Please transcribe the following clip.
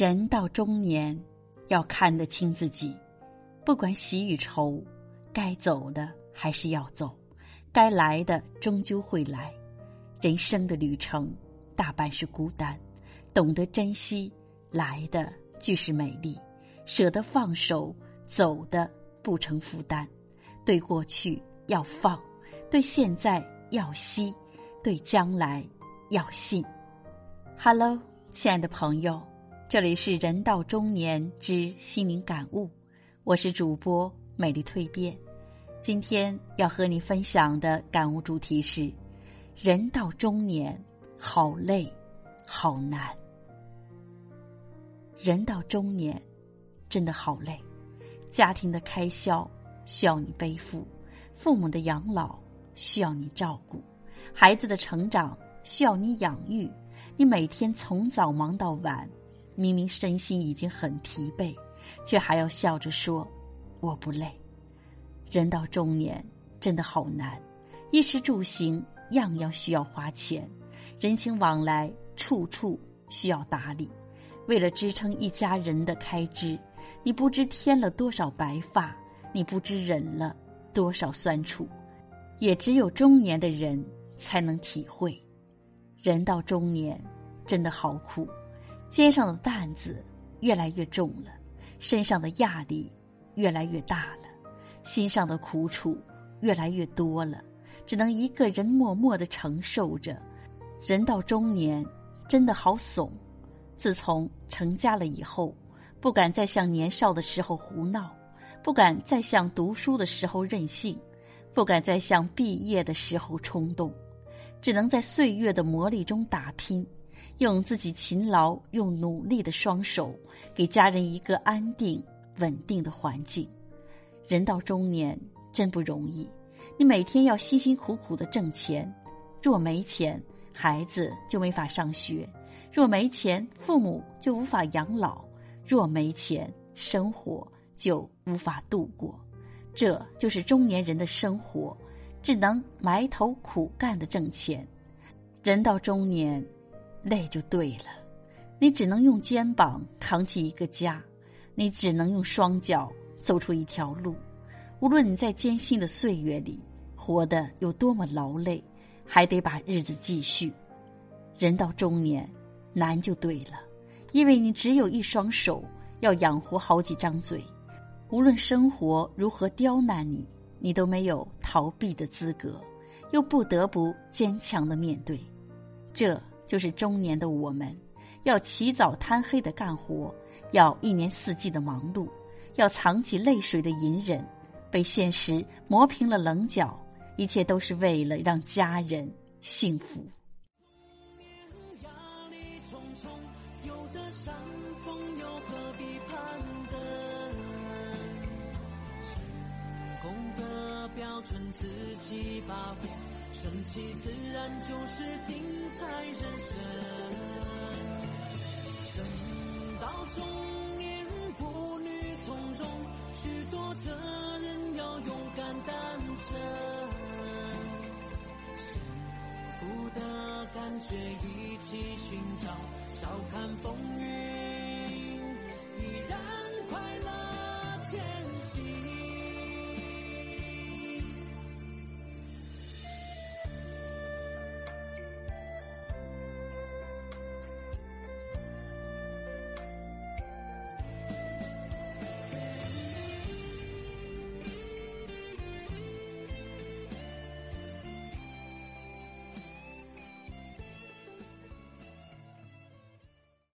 人到中年，要看得清自己，不管喜与愁，该走的还是要走，该来的终究会来。人生的旅程大半是孤单，懂得珍惜来的俱是美丽，舍得放手走的不成负担。对过去要放，对现在要惜，对将来要信。Hello，亲爱的朋友。这里是人到中年之心灵感悟，我是主播美丽蜕变。今天要和你分享的感悟主题是：人到中年，好累，好难。人到中年，真的好累，家庭的开销需要你背负，父母的养老需要你照顾，孩子的成长需要你养育，你每天从早忙到晚。明明身心已经很疲惫，却还要笑着说：“我不累。”人到中年真的好难，衣食住行样样需要花钱，人情往来处处需要打理。为了支撑一家人的开支，你不知添了多少白发，你不知忍了多少酸楚。也只有中年的人才能体会，人到中年真的好苦。肩上的担子越来越重了，身上的压力越来越大了，心上的苦楚越来越多了，只能一个人默默的承受着。人到中年，真的好怂。自从成家了以后，不敢再像年少的时候胡闹，不敢再像读书的时候任性，不敢再像毕业的时候冲动，只能在岁月的磨砺中打拼。用自己勤劳、用努力的双手，给家人一个安定、稳定的环境。人到中年真不容易，你每天要辛辛苦苦的挣钱，若没钱，孩子就没法上学；若没钱，父母就无法养老；若没钱，生活就无法度过。这就是中年人的生活，只能埋头苦干的挣钱。人到中年。累就对了，你只能用肩膀扛起一个家，你只能用双脚走出一条路。无论你在艰辛的岁月里活得有多么劳累，还得把日子继续。人到中年，难就对了，因为你只有一双手，要养活好几张嘴。无论生活如何刁难你，你都没有逃避的资格，又不得不坚强的面对。这。就是中年的我们，要起早贪黑的干活，要一年四季的忙碌，要藏起泪水的隐忍，被现实磨平了棱角，一切都是为了让家人幸福。标准自己把握，顺其自然就是彩人生。人到中年，步履从容，许多责任要勇敢担承。幸福的感觉一起寻找，笑看风云，依然快乐前行。